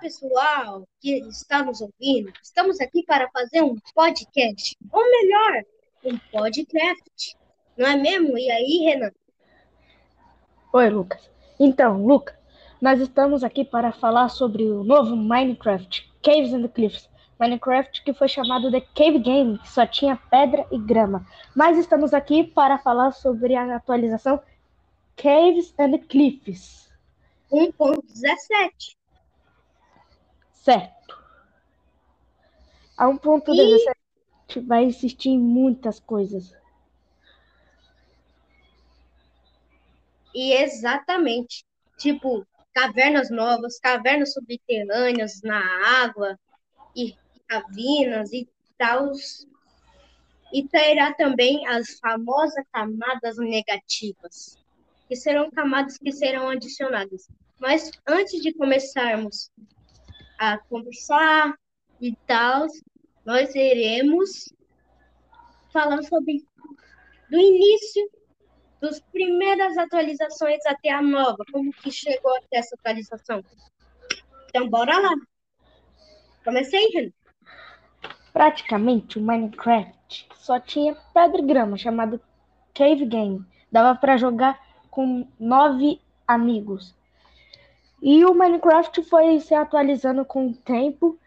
pessoal que está nos ouvindo. Estamos aqui para fazer um podcast, ou melhor, um podcast. Não é mesmo? E aí, Renan? Oi, Lucas. Então, Lucas, nós estamos aqui para falar sobre o novo Minecraft, Caves and Cliffs. Minecraft que foi chamado de Cave Game, que só tinha pedra e grama. Mas estamos aqui para falar sobre a atualização Caves and Cliffs. 1.17. Certo. A 1.17 e... vai existir em muitas coisas. E exatamente. Tipo, cavernas novas, cavernas subterrâneas na água e cavinas e tal. E terá também as famosas camadas negativas, que serão camadas que serão adicionadas. Mas antes de começarmos a conversar e tal, nós iremos falar sobre do início das primeiras atualizações até a nova, como que chegou até essa atualização. Então, bora lá. Comecei, Renan. Praticamente, o Minecraft só tinha pedra e grama, chamado Cave Game. Dava para jogar com nove amigos. E o Minecraft foi se atualizando com o tempo,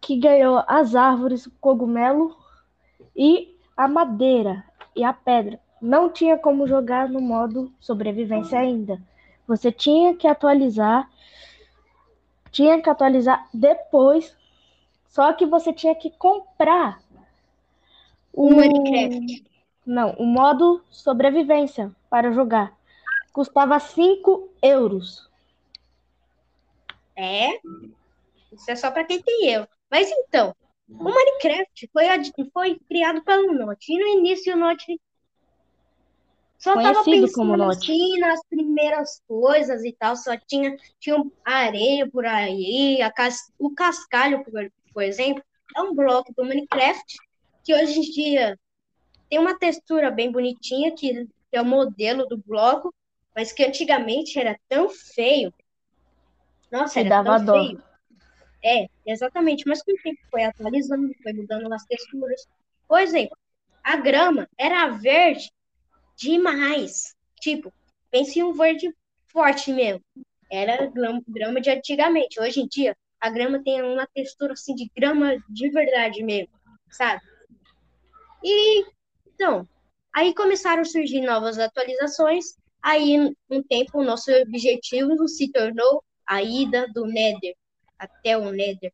que ganhou as árvores, o cogumelo e a madeira e a pedra. Não tinha como jogar no modo sobrevivência ainda. Você tinha que atualizar, tinha que atualizar depois, só que você tinha que comprar o Minecraft. Não, o modo sobrevivência para jogar. Custava 5 euros. É, isso é só para quem tem eu. Mas então, o Minecraft foi, foi criado pelo Note. E no início o Note só estava pensando assim nas primeiras coisas e tal. Só tinha, tinha areia por aí, cas, o cascalho, por, por exemplo, é um bloco do Minecraft que hoje em dia tem uma textura bem bonitinha, que é o modelo do bloco, mas que antigamente era tão feio nossa, era dava tão feio. É, exatamente. Mas com o tempo foi atualizando, foi mudando as texturas. Por exemplo, a grama era verde demais. Tipo, pense em um verde forte mesmo. Era grama de antigamente. Hoje em dia, a grama tem uma textura assim de grama de verdade mesmo, sabe? E então, aí começaram a surgir novas atualizações. Aí, um tempo, o nosso objetivo se tornou a ida do Nether até o Nether.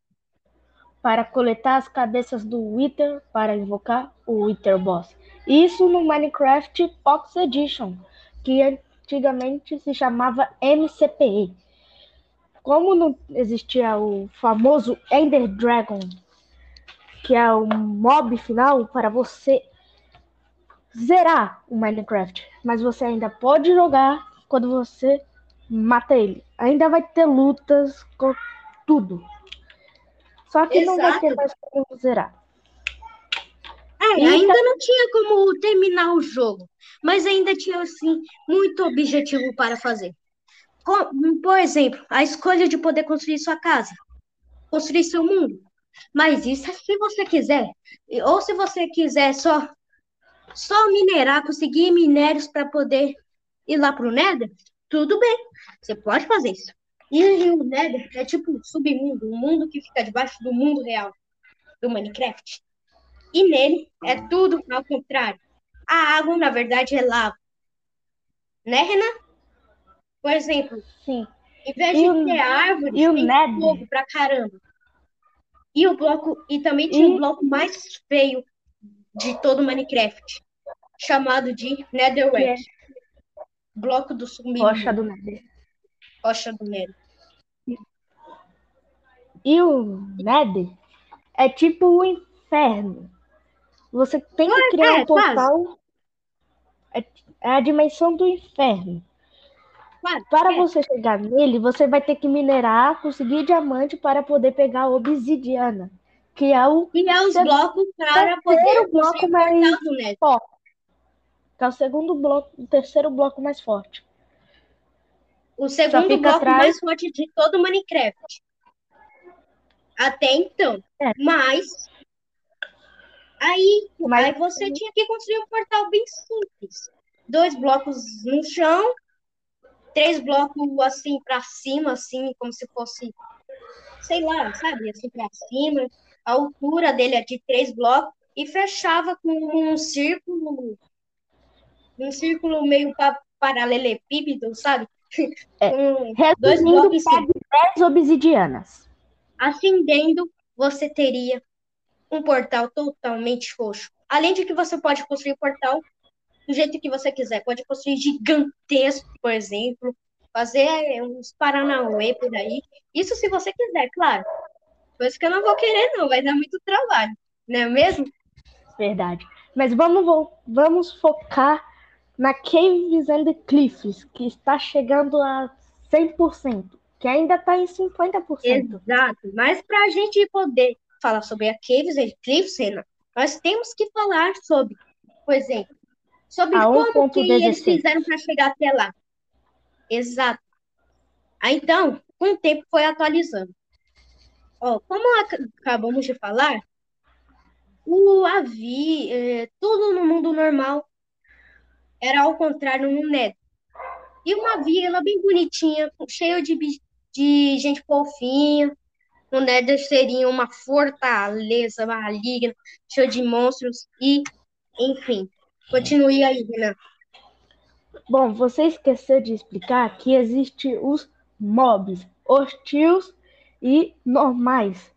Para coletar as cabeças do Wither para invocar o Wither Boss. Isso no Minecraft Pox Edition, que antigamente se chamava MCPE. Como não existia o famoso Ender Dragon, que é o mob final para você zerar o Minecraft, mas você ainda pode jogar quando você mata ele. Ainda vai ter lutas com tudo. Só que Exato. não vai ter mais como zerar. É, e ainda não tinha como terminar o jogo, mas ainda tinha assim muito objetivo para fazer. Por exemplo, a escolha de poder construir sua casa, construir seu mundo. Mas isso é se você quiser. Ou se você quiser só só minerar, conseguir minérios para poder ir lá para o Nether, tudo bem, você pode fazer isso. E o Nether é tipo um submundo, um mundo que fica debaixo do mundo real do Minecraft. E nele é tudo ao contrário. A água, na verdade, é lava. Né, Renan? Por exemplo, Sim. em vez de o, ter árvore, e tem Nether? fogo pra caramba. E o bloco, e também tinha o bloco mais feio de todo o Minecraft, chamado de Netherware. Bloco do submundo. Rocha do Nether. Rocha do Nether. E o Nether é tipo o inferno. Você tem que criar é, um portal. É, é, a dimensão do inferno. para é. você chegar nele, você vai ter que minerar, conseguir diamante para poder pegar a obsidiana. Que é o. E é os blocos para poder bloco mais forte que é o segundo bloco, o terceiro bloco mais forte. O segundo bloco atrás... mais forte de todo o Minecraft. Até então. É. Mas aí, Mas... aí você tinha que construir um portal bem simples. Dois blocos no chão, três blocos assim para cima, assim, como se fosse, sei lá, sabe, assim para cima. A altura dele é de três blocos e fechava com um círculo, um círculo meio paralelepípedo, sabe? É, um, dois blocos dez obsidianas. Acendendo, você teria um portal totalmente roxo. Além de que você pode construir o portal do jeito que você quiser. Pode construir gigantesco, por exemplo. Fazer uns Paranauê por aí. Isso se você quiser, claro. Coisa que eu não vou querer, não. Vai dar muito trabalho. Não é mesmo? Verdade. Mas vamos, vamos focar na Caves and Cliffs, que está chegando a 100%, que ainda está em 50%. Exato. Mas para a gente poder falar sobre a Caves and Cliffs, Renan, nós temos que falar sobre, por exemplo, sobre a como que eles fizeram para chegar até lá. Exato. Aí, então, com o tempo foi atualizando. Ó, como acabamos de falar, o Avi, é, tudo no mundo normal era ao contrário no Nether. E uma vila bem bonitinha, cheia de, de gente fofinha. O Nether seria uma fortaleza maligna, cheia de monstros e, enfim. Continue aí, Renan. Bom, você esqueceu de explicar que existe os mobs hostis e normais.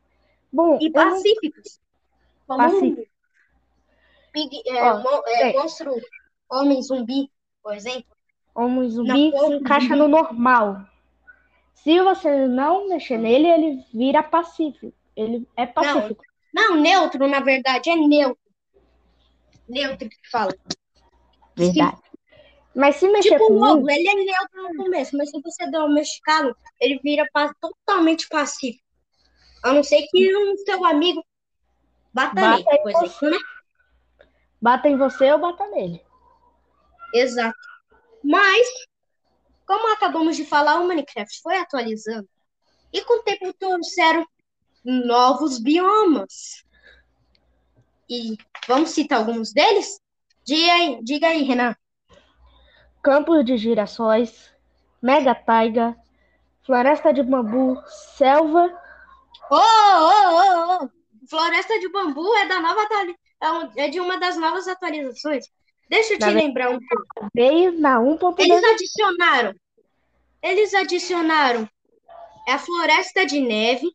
Bom, e pacíficos. Não... Pacíficos. Big, é, é, é. monstro homem zumbi, por exemplo. Homem zumbi se encaixa no normal. Se você não mexer nele, ele vira pacífico. Ele é pacífico. Não, não neutro, na verdade, é neutro. Neutro que fala. Verdade. Se... Mas se mexer tipo, com o lobo, ele é neutro no começo, mas se você der um mexicano, ele vira totalmente pacífico. A não ser que um seu amigo bata, bata nele, por exemplo, né? Bata em você ou bata nele. Exato. Mas, como acabamos de falar, o Minecraft foi atualizando. E com o tempo trouxeram novos biomas. E vamos citar alguns deles? Diga aí, diga aí Renan. Campos de girassóis, mega taiga, floresta de bambu, selva. Oh, oh, oh, oh. Floresta de bambu é da nova é, é de uma das novas atualizações. Deixa eu te lembrar um pouco. Veio na 1.2. Eles adicionaram. Eles adicionaram a floresta de neve,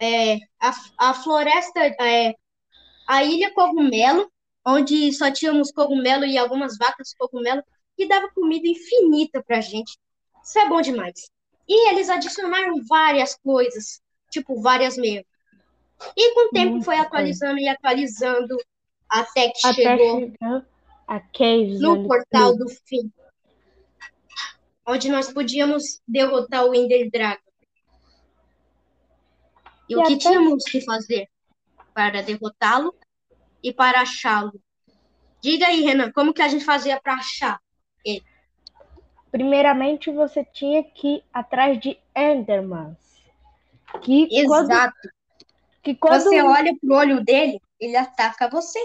é, a, a floresta, é, a ilha cogumelo, onde só tínhamos cogumelo e algumas vacas cogumelo, que dava comida infinita pra gente. Isso é bom demais. E eles adicionaram várias coisas, tipo várias mesmo. E com o tempo Muito foi atualizando bom. e atualizando até que até chegou a Caves no portal do fim, onde nós podíamos derrotar o Ender Dragon. E, e o que até... tínhamos que fazer para derrotá-lo e para achá-lo? Diga aí, Renan, como que a gente fazia para achar ele? Primeiramente, você tinha que ir atrás de Endermans. Que Exato. Quando, que quando você olha pro olho dele, ele ataca você.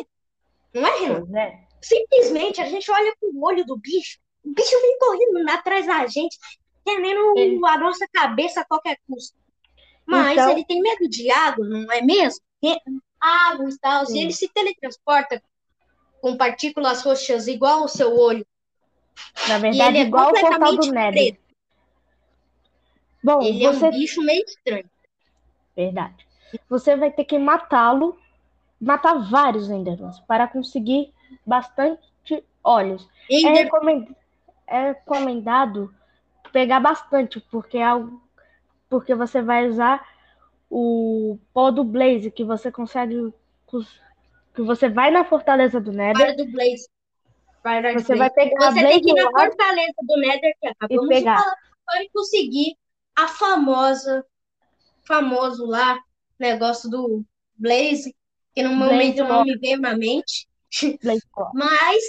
Não é, Renan? É. Simplesmente a gente olha pro olho do bicho, o bicho vem correndo atrás da gente, querendo ele... a nossa cabeça a qualquer custo. Mas então... ele tem medo de água, não é mesmo? Água e tal. Se ele se teletransporta com partículas roxas igual o seu olho. Na verdade, é igual o portal do Nether. Bom, ele você... é um bicho meio estranho. Verdade. Você vai ter que matá-lo, matar vários Endermans para conseguir bastante óleos. É, recomend... é recomendado pegar bastante, porque é algo... porque você vai usar o pó do Blaze, que você consegue. Que você vai na Fortaleza do Nether. Para do Blaze. Para você vai pegar você tem que ir na Fortaleza do Nether, que acabamos e pegar. de falar, para conseguir a famosa, famoso lá, negócio do Blaze, que no momento não me vem na mente. Mas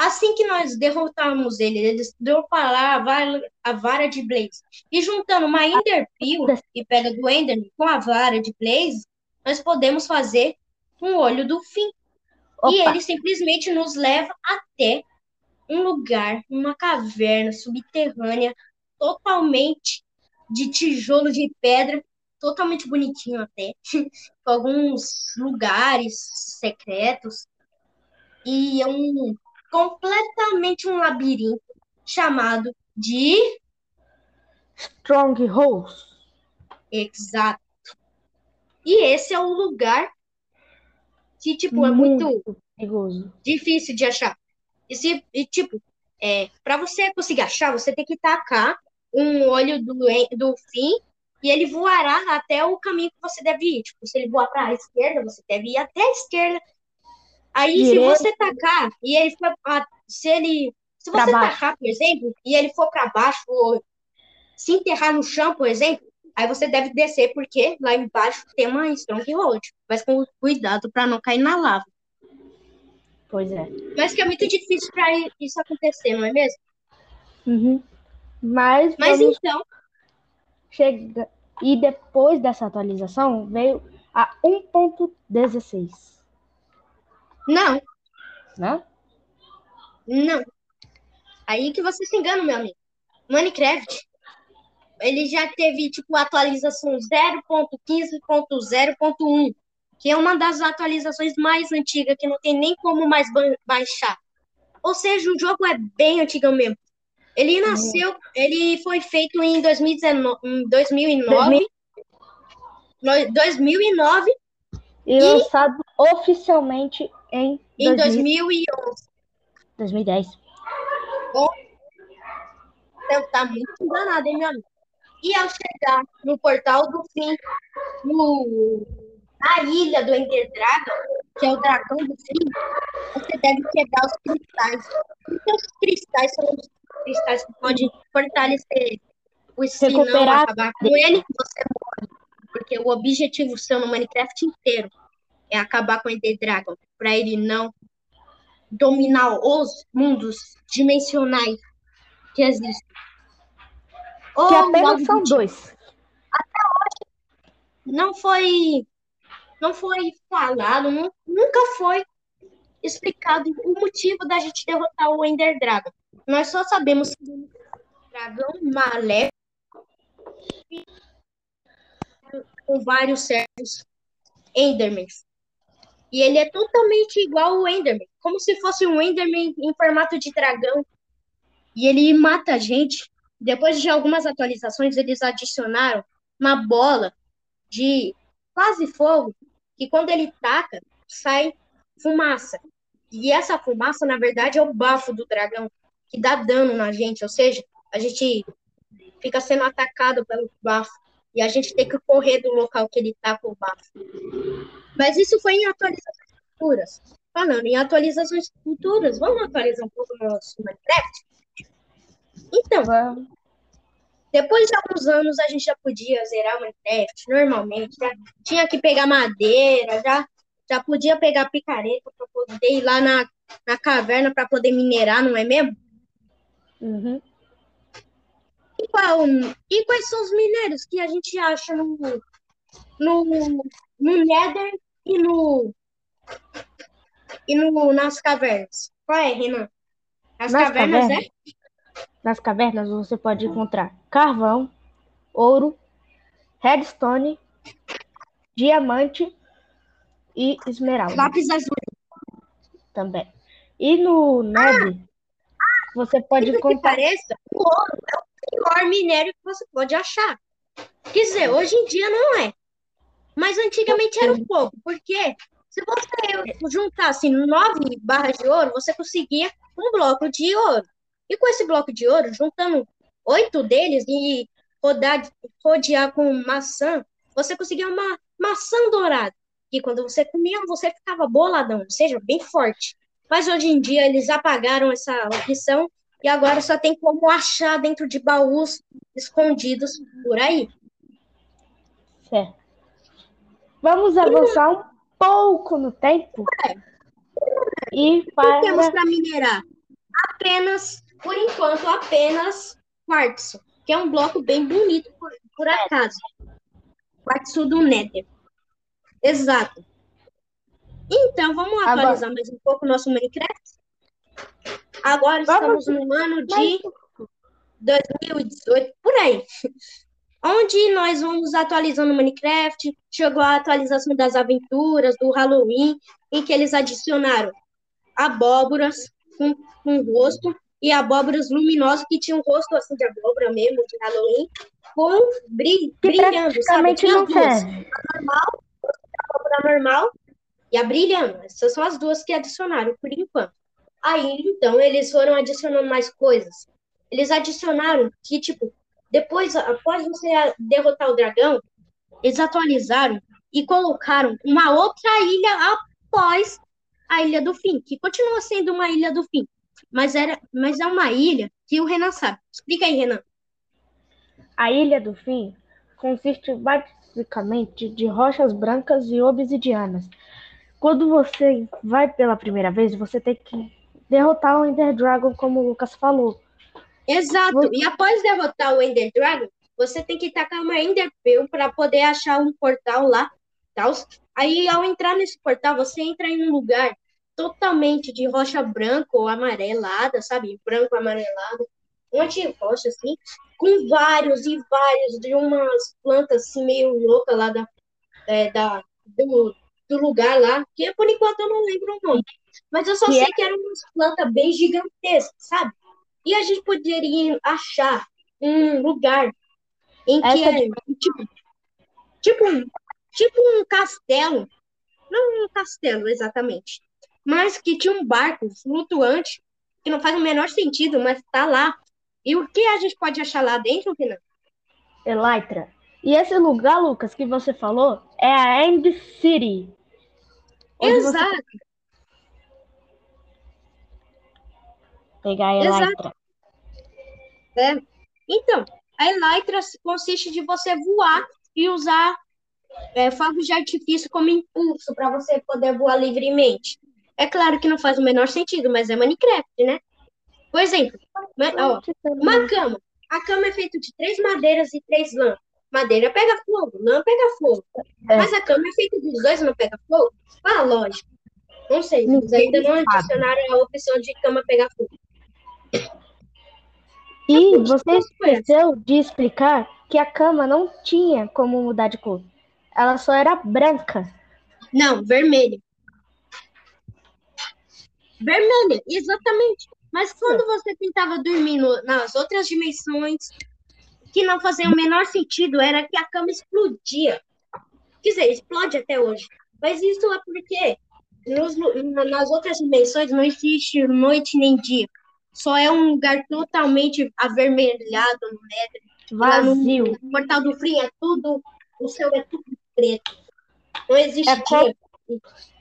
Assim que nós derrotamos ele, eles dropam lá a vara, a vara de Blaze. E juntando uma Ender Peel e pega do Ender com a vara de Blaze, nós podemos fazer um olho do fim. Opa. E ele simplesmente nos leva até um lugar, uma caverna subterrânea, totalmente de tijolo de pedra, totalmente bonitinho até, alguns lugares secretos. E é um completamente um labirinto chamado de Strongholds. Exato. E esse é o lugar que, tipo, é muito, muito perigoso. difícil de achar. E, se, e tipo, é, para você conseguir achar, você tem que tacar um olho do, do fim e ele voará até o caminho que você deve ir. Tipo, se ele voar para a esquerda, você deve ir até a esquerda. Aí, Direito. se você tacar e ele for, se ele, se você tacar, por exemplo, e ele for para baixo ou se enterrar no chão, por exemplo, Aí você deve descer, porque lá embaixo tem uma Stronghold. Mas com cuidado para não cair na lava. Pois é. Mas que é muito difícil para isso acontecer, não é mesmo? Uhum. Mas, Mas então. Chega... E depois dessa atualização veio a 1.16. Não. Não? Não. Aí que você se engana, meu amigo. Minecraft ele já teve tipo atualização 0.15.0.1, que é uma das atualizações mais antigas que não tem nem como mais baixar. Ou seja, o jogo é bem antigo mesmo. Ele nasceu, ele foi feito em 2019, em 2009, 2009 e, e lançado oficialmente em, em 2011. 2010. Bom, então tá muito enganado, hein, meu amigo? E ao chegar no portal do fim, no, na ilha do Ender Dragon, que é o dragão do fim, você deve quebrar os cristais. Porque os cristais são os cristais que podem fortalecer o se não acabar com ele, você morre. Porque o objetivo seu no Minecraft inteiro é acabar com o Ender Dragon, para ele não dominar os mundos dimensionais que existem que apenas são dois. Até hoje não foi não foi falado, nunca foi explicado o motivo da gente derrotar o Ender Dragon. Nós só sabemos que o dragão maléfico com vários servos Endermans. E ele é totalmente igual ao Enderman, como se fosse um Enderman em formato de dragão. E ele mata a gente depois de algumas atualizações, eles adicionaram uma bola de quase fogo, que quando ele taca, sai fumaça. E essa fumaça, na verdade, é o bafo do dragão, que dá dano na gente, ou seja, a gente fica sendo atacado pelo bafo. E a gente tem que correr do local que ele com o bafo. Mas isso foi em atualizações futuras. Falando em atualizações futuras, vamos atualizar um pouco o nosso Minecraft? Então, depois de alguns anos a gente já podia zerar o Minecraft normalmente, já tinha que pegar madeira, já, já podia pegar picareta para poder ir lá na, na caverna para poder minerar, não é mesmo? Uhum. E, qual, e quais são os minérios que a gente acha no, no, no Nether e no e no, nas cavernas? Qual é, Renan? As cavernas, cavernas, é? Nas cavernas você pode encontrar carvão, ouro, redstone, diamante e esmeralda. Lápis azul. Também. E no Neb, ah, você pode encontrar. Pareça, o ouro é o pior minério que você pode achar. Quer dizer, hoje em dia não é. Mas antigamente era um pouco, porque se você juntasse nove barras de ouro, você conseguia um bloco de ouro. E com esse bloco de ouro, juntando oito deles e rodar, rodear com maçã, você conseguia uma maçã dourada. E quando você comia, você ficava boladão, ou seja, bem forte. Mas hoje em dia eles apagaram essa opção e agora só tem como achar dentro de baús escondidos por aí. Certo. Vamos avançar um pouco no tempo. É. E para... O que temos para minerar? apenas, por enquanto, apenas quartzo, que é um bloco bem bonito, por, por acaso. Quartzo do Nether. Exato. Então, vamos atualizar Agora... mais um pouco o nosso Minecraft? Agora vamos... estamos no ano de 2018, por aí. Onde nós vamos atualizando o Minecraft, chegou a atualização das aventuras, do Halloween, em que eles adicionaram abóboras com, com rosto e abóboras luminosas que tinham um rosto assim de abóbora mesmo, de Halloween, com brilho, brilhando, sabe? Tinha não duas. A normal, a abóbora normal e a brilhando. Essas são as duas que adicionaram por enquanto. Aí, então, eles foram adicionando mais coisas. Eles adicionaram que, tipo, depois, após você derrotar o dragão, eles atualizaram e colocaram uma outra ilha após a Ilha do Fim, que continua sendo uma Ilha do Fim, mas, era, mas é uma ilha que o Renan sabe. Explica aí, Renan. A Ilha do Fim consiste basicamente de rochas brancas e obsidianas. Quando você vai pela primeira vez, você tem que derrotar o Ender Dragon, como o Lucas falou. Exato. Você... E após derrotar o Ender Dragon, você tem que tacar uma Ender Pearl para poder achar um portal lá. Tal. Aí, ao entrar nesse portal, você entra em um lugar totalmente de rocha branca ou amarelada, sabe? Branco amarelado. Um monte de rocha, assim, com vários e vários de umas plantas assim, meio loucas lá da, é, da, do, do lugar lá, que por enquanto eu não lembro o nome. Mas eu só que sei é... que eram umas plantas bem gigantescas, sabe? E a gente poderia achar um lugar em que é tipo, tipo, tipo um castelo. Não um castelo exatamente. Mas que tinha um barco flutuante, que não faz o menor sentido, mas tá lá. E o que a gente pode achar lá dentro, Renan? Elytra. E esse lugar, Lucas, que você falou, é a End City. Exato. Você... Pegar a Elytra. É. Então, a Elytra consiste de você voar e usar é, fogos de artifício como impulso para você poder voar livremente. É claro que não faz o menor sentido, mas é Minecraft, né? Por exemplo, ó, uma cama. A cama é feita de três madeiras e três lãs. Madeira pega fogo, lã pega fogo. É. Mas a cama é feita dos dois, não pega fogo? Ah, lógico. Não sei, eles ainda não adicionaram a opção de cama pegar fogo. E você esqueceu de explicar que a cama não tinha como mudar de cor. Ela só era branca. Não, vermelha. Vermelha, exatamente. Mas quando você tentava dormir no, nas outras dimensões, que não fazia o menor sentido, era que a cama explodia. Quer dizer, explode até hoje. Mas isso é porque nos, nas outras dimensões não existe noite nem dia. Só é um lugar totalmente avermelhado no. Vazio. No, no portal do Free é tudo, o céu é tudo preto. Não existe é dia.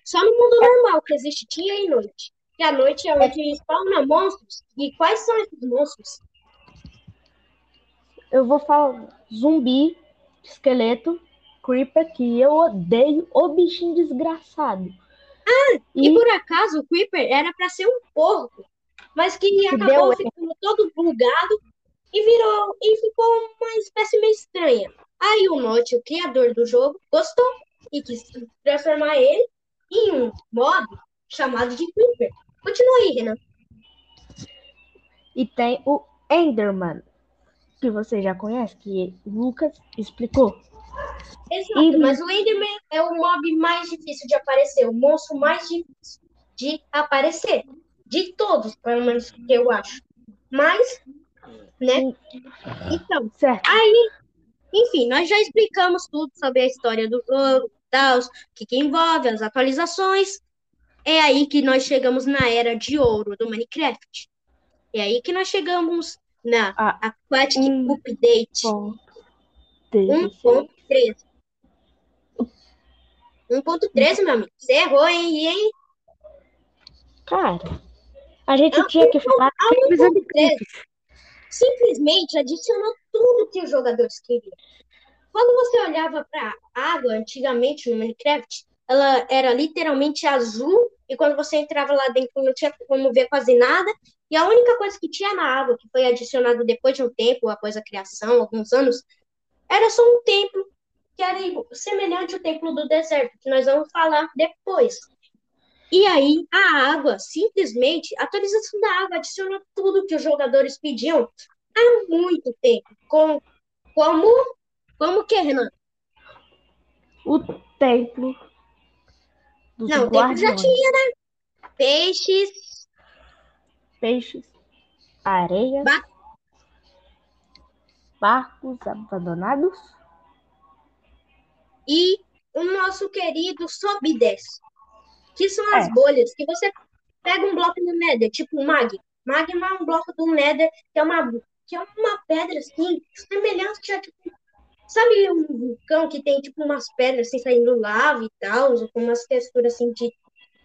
Só no mundo normal que existe dia e noite. E a noite é onde spawna monstros. E quais são esses monstros? Eu vou falar zumbi, esqueleto, creeper, que eu odeio, o bichinho desgraçado. Ah, e, e por acaso o creeper era para ser um porco mas que, que acabou ficando todo bugado e virou e ficou uma espécie meio estranha. Aí o Note, o criador do jogo, gostou e quis transformar ele em um mob chamado de Creeper. Continua aí, Renan. E tem o Enderman, que você já conhece, que o Lucas explicou. Exato, e... mas o Enderman é o mob mais difícil de aparecer, o monstro mais difícil de aparecer de todos, pelo menos que eu acho. Mas, né? Então, certo. aí, enfim, nós já explicamos tudo sobre a história do jogo, tal, o que, que envolve, as atualizações. É aí que nós chegamos na era de ouro do Minecraft. É aí que nós chegamos na ah, Aquatic um Update 1.13. 1.13, meu amigo. Você errou, hein? hein? Cara, a gente tinha que falar Simplesmente adicionou tudo que os jogadores queriam. Quando você olhava para a água antigamente no Minecraft, ela era literalmente azul e quando você entrava lá dentro não tinha como ver quase nada, e a única coisa que tinha na água, que foi adicionado depois de um tempo, após a criação, alguns anos, era só um templo, que era semelhante ao templo do deserto, que nós vamos falar depois. E aí, a água, simplesmente, a atualização da água adicionou tudo que os jogadores pediam há muito tempo. Com, como, como que, Renan? O templo. Não, o templo já tinha, né? Peixes. Peixes. Areia. Ba barcos abandonados. E o nosso querido sobe e desce que são as é. bolhas, que você pega um bloco no Nether, tipo um Mag. Magma é um bloco do Nether, que é uma, que é uma pedra, assim, semelhante a, tipo, sabe um vulcão que tem, tipo, umas pedras, assim, saindo lava e tal, com umas texturas, assim, de,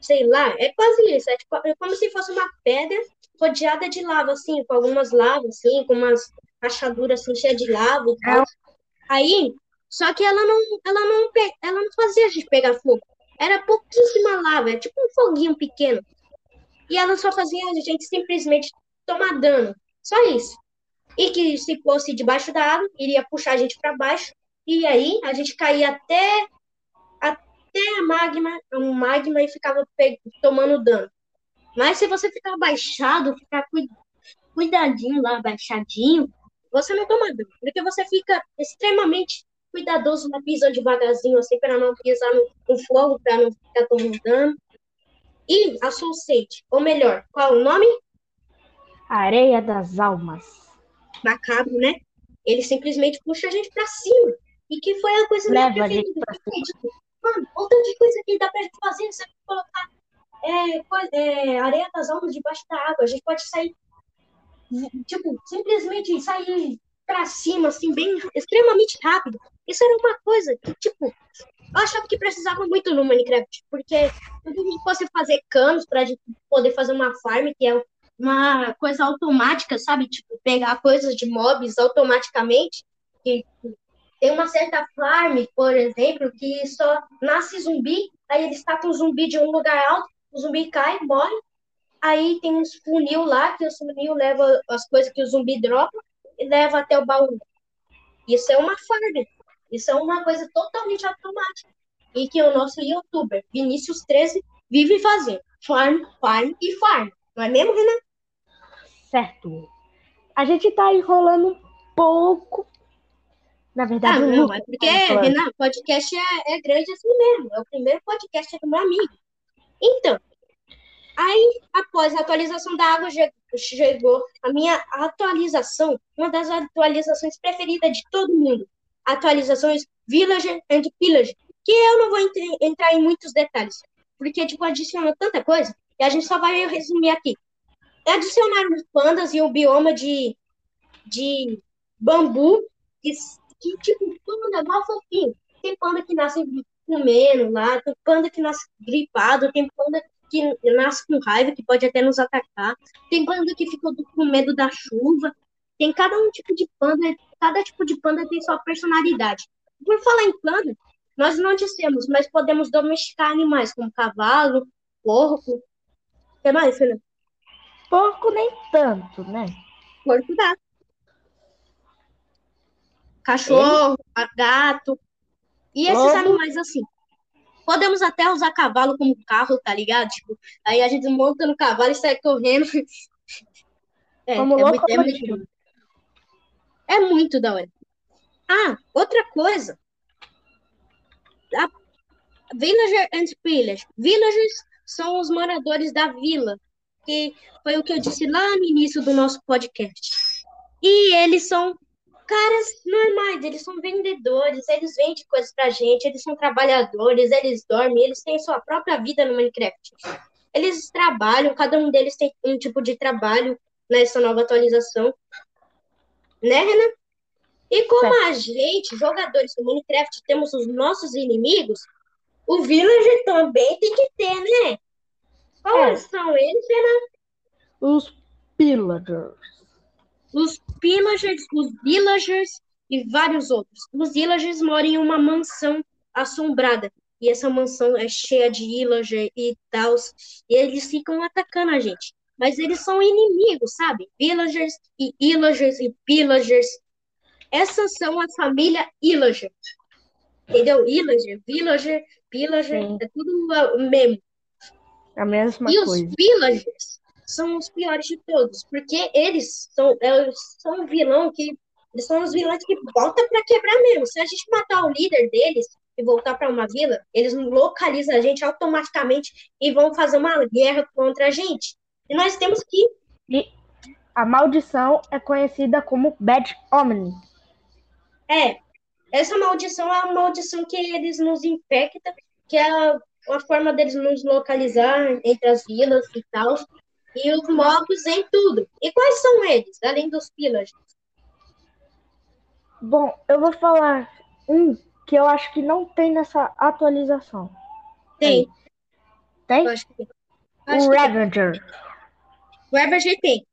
sei lá, é quase isso, é, tipo, é como se fosse uma pedra rodeada de lava, assim, com algumas lavas, assim, com umas rachaduras, assim, cheias de lava e tal. Aí, só que ela não, ela não, ela não fazia a gente pegar fogo. Era pouquíssima lava, é tipo um foguinho pequeno. E ela só fazia a gente simplesmente tomar dano. Só isso. E que se fosse debaixo da água, iria puxar a gente para baixo. E aí a gente caía até, até a magma, um magma e ficava tomando dano. Mas se você ficar baixado, ficar cuidadinho lá, baixadinho, você não toma dano. Porque você fica extremamente cuidadoso na pisa devagarzinho, assim, para não pisar no, no fogo, para não ficar tomando dano. E a Soul Sage, ou melhor, qual o nome? Areia das Almas. Macabro, né? Ele simplesmente puxa a gente para cima. E que foi a coisa Leva minha preferida. Mano, outra de coisa que dá pra gente fazer, você colocar é, é, areia das almas debaixo da água. A gente pode sair, tipo, simplesmente sair para cima, assim, bem, extremamente rápido. Isso era uma coisa que, tipo, eu achava que precisava muito no Minecraft, porque a gente fosse fazer canos para poder fazer uma farm, que é uma coisa automática, sabe? Tipo, pegar coisas de mobs automaticamente, que tem uma certa farm, por exemplo, que só nasce zumbi, aí ele está com o zumbi de um lugar alto, o zumbi cai, morre, aí tem uns funil lá, que o funil leva as coisas que o zumbi dropa, e leva até o baú. Isso é uma farm. Isso é uma coisa totalmente automática. E que o nosso youtuber, Vinícius 13, vive fazendo. Farm, farm e farm. Não é mesmo, Renan? Certo. A gente tá enrolando um pouco. Na verdade, ah, não, é porque, Renan, podcast é, é grande assim mesmo. É o primeiro podcast do meu amigo. Então, Aí, após a atualização da água, chegou a minha atualização, uma das atualizações preferidas de todo mundo. Atualizações Villager and Pillager, que eu não vou entrar em muitos detalhes, porque, tipo, adicionou tanta coisa, e a gente só vai resumir aqui. Adicionaram os pandas e o bioma de, de bambu, que, que tipo, panda mal fofinho. Tem panda que nasce comendo lá, tem panda que nasce gripado, tem panda que nasce com raiva, que pode até nos atacar. Tem panda que fica com medo da chuva. Tem cada um tipo de panda, cada tipo de panda tem sua personalidade. Por falar em panda, nós não dissemos, mas podemos domesticar animais como cavalo, porco. Que mais, Fernando? Porco nem tanto, né? Porco dá. Cachorro, gato. E esses animais assim. Podemos até usar cavalo como carro, tá ligado? Tipo, aí a gente monta no cavalo e sai correndo. É, como é, muito, é, muito, é muito da hora. Ah, outra coisa. A Villager and Pillage. Villagers são os moradores da vila, que foi o que eu disse lá no início do nosso podcast. E eles são caras normais, eles são vendedores, eles vendem coisas pra gente, eles são trabalhadores, eles dormem, eles têm sua própria vida no Minecraft. Eles trabalham, cada um deles tem um tipo de trabalho nessa nova atualização. Né, Renan? E como a gente, jogadores do Minecraft, temos os nossos inimigos, o Villager também tem que ter, né? Quais é. são eles, Renan? Os Pillagers os pillagers, os villagers e vários outros. Os villagers moram em uma mansão assombrada e essa mansão é cheia de villager e tal, e eles ficam atacando a gente. Mas eles são inimigos, sabe? Villagers e illagers e pillagers. Essas são a família illager. Entendeu? Illager, villager, pillager, Sim. é tudo o mesmo. A mesma e coisa. E os pillagers são os piores de todos, porque eles são, eles são um vilão que eles são os vilões que voltam para quebrar mesmo. Se a gente matar o líder deles e voltar para uma vila, eles localizam a gente automaticamente e vão fazer uma guerra contra a gente. E nós temos que. E a maldição é conhecida como Bad Omen. É. Essa maldição é uma maldição que eles nos infectam, que é a, a forma deles nos localizar entre as vilas e tal. E os mobs em tudo. E quais são eles, além dos pillagers? Bom, eu vou falar um que eu acho que não tem nessa atualização. Tem. Tem? Tem. O Ravager. O Ravager tem.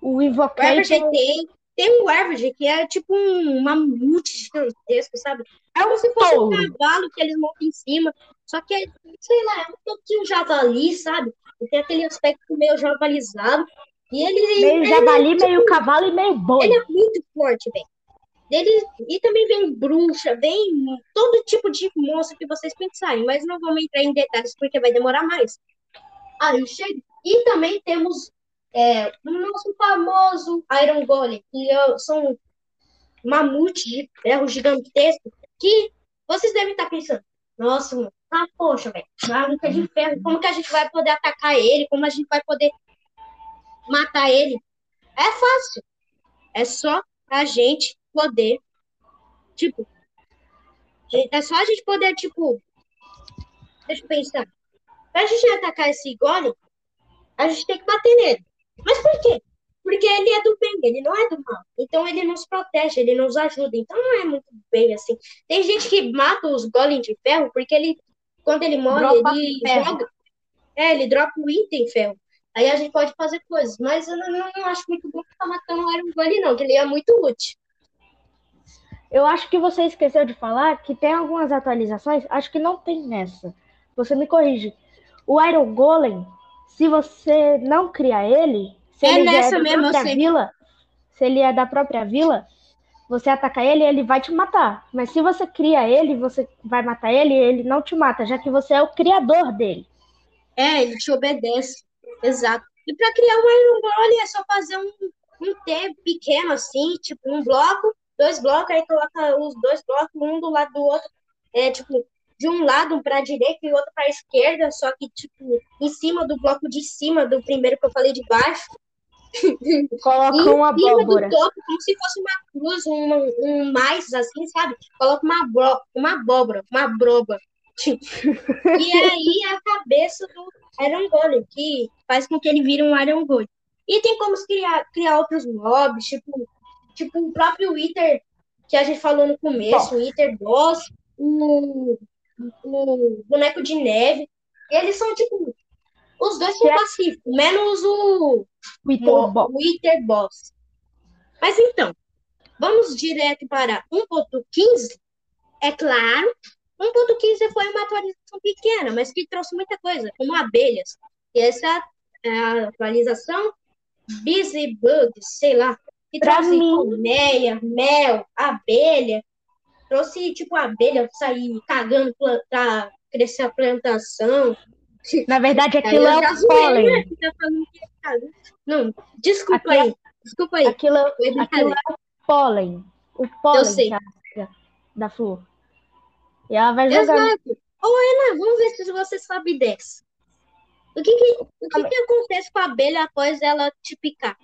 O Invocation. O Ravager tem. Tem um Ravager que é tipo um mamute gigantesco, sabe? É como se fosse um cavalo que eles montam em cima. Só que, é, sei lá, é um pouquinho javali, sabe? E tem aquele aspecto meio javalizado. E ele. Meio ele, javali, ele, meio tipo, cavalo e meio boi. Ele é muito forte, velho. Ele, e também vem bruxa, vem todo tipo de monstro que vocês pensarem, mas não vamos entrar em detalhes porque vai demorar mais. Aí eu chego. E também temos é, o nosso famoso Iron Golem, que são mamutes de ferro gigantesco, que vocês devem estar pensando, nossa, ah, poxa, velho, mamute de ferro, como que a gente vai poder atacar ele? Como a gente vai poder matar ele. É fácil. É só a gente poder, tipo, é só a gente poder, tipo, deixa eu pensar. Pra gente atacar esse golem, a gente tem que bater nele. Mas por quê? Porque ele é do bem, ele não é do mal. Então ele nos protege, ele nos ajuda. Então não é muito bem assim. Tem gente que mata os golems de ferro porque ele, quando ele morre, dropa ele ferro. joga. É, ele dropa o item ferro. Aí a gente pode fazer coisas, mas eu não, não acho muito bom ficar matando o Iron Golem, não, que ele é muito útil. Eu acho que você esqueceu de falar que tem algumas atualizações, acho que não tem nessa. Você me corrige. O Iron Golem, se você não criar ele, se é ele é da mesmo, própria vila, se ele é da própria vila, você atacar ele, ele vai te matar. Mas se você cria ele, você vai matar ele, ele não te mata, já que você é o criador dele. É, ele te obedece. Exato. E para criar um Iron Golem é só fazer um, um T pequeno assim, tipo um bloco, dois blocos, aí coloca os dois blocos, um do lado do outro, é tipo de um lado para a direita e outro para a esquerda, só que tipo em cima do bloco de cima do primeiro que eu falei de baixo. Coloca uma abóbora. do topo, como se fosse uma cruz, um, um mais assim, sabe? Coloca uma, bro, uma abóbora, uma broba. e aí a cabeça do Iron Golem, que faz com que ele vire um Iron Golem. E tem como criar, criar outros mobs, tipo, tipo o próprio Wither, que a gente falou no começo, Bom. o Wither Boss, o, o boneco de neve. Eles são, tipo, os dois são pacíficos, menos o Wither, o, Boss. Mas então, vamos direto para 1.15. É claro 1.15 foi uma atualização pequena, mas que trouxe muita coisa, como abelhas. E essa é a atualização Busy Bugs, sei lá, que pra trouxe mim... colmeia, mel, abelha. Trouxe, tipo, abelha sair cagando pra crescer a plantação. Na verdade, aquilo é o pólen. Tá Não, desculpa aquilo, aí. Desculpa aí. Aquilo, aquilo é o pólen. O pólen da flor. E ela vai jogar. Exato. Ô, Ana, vamos ver se você sabe dessa. O que, que o que, que acontece com a abelha após ela te picar?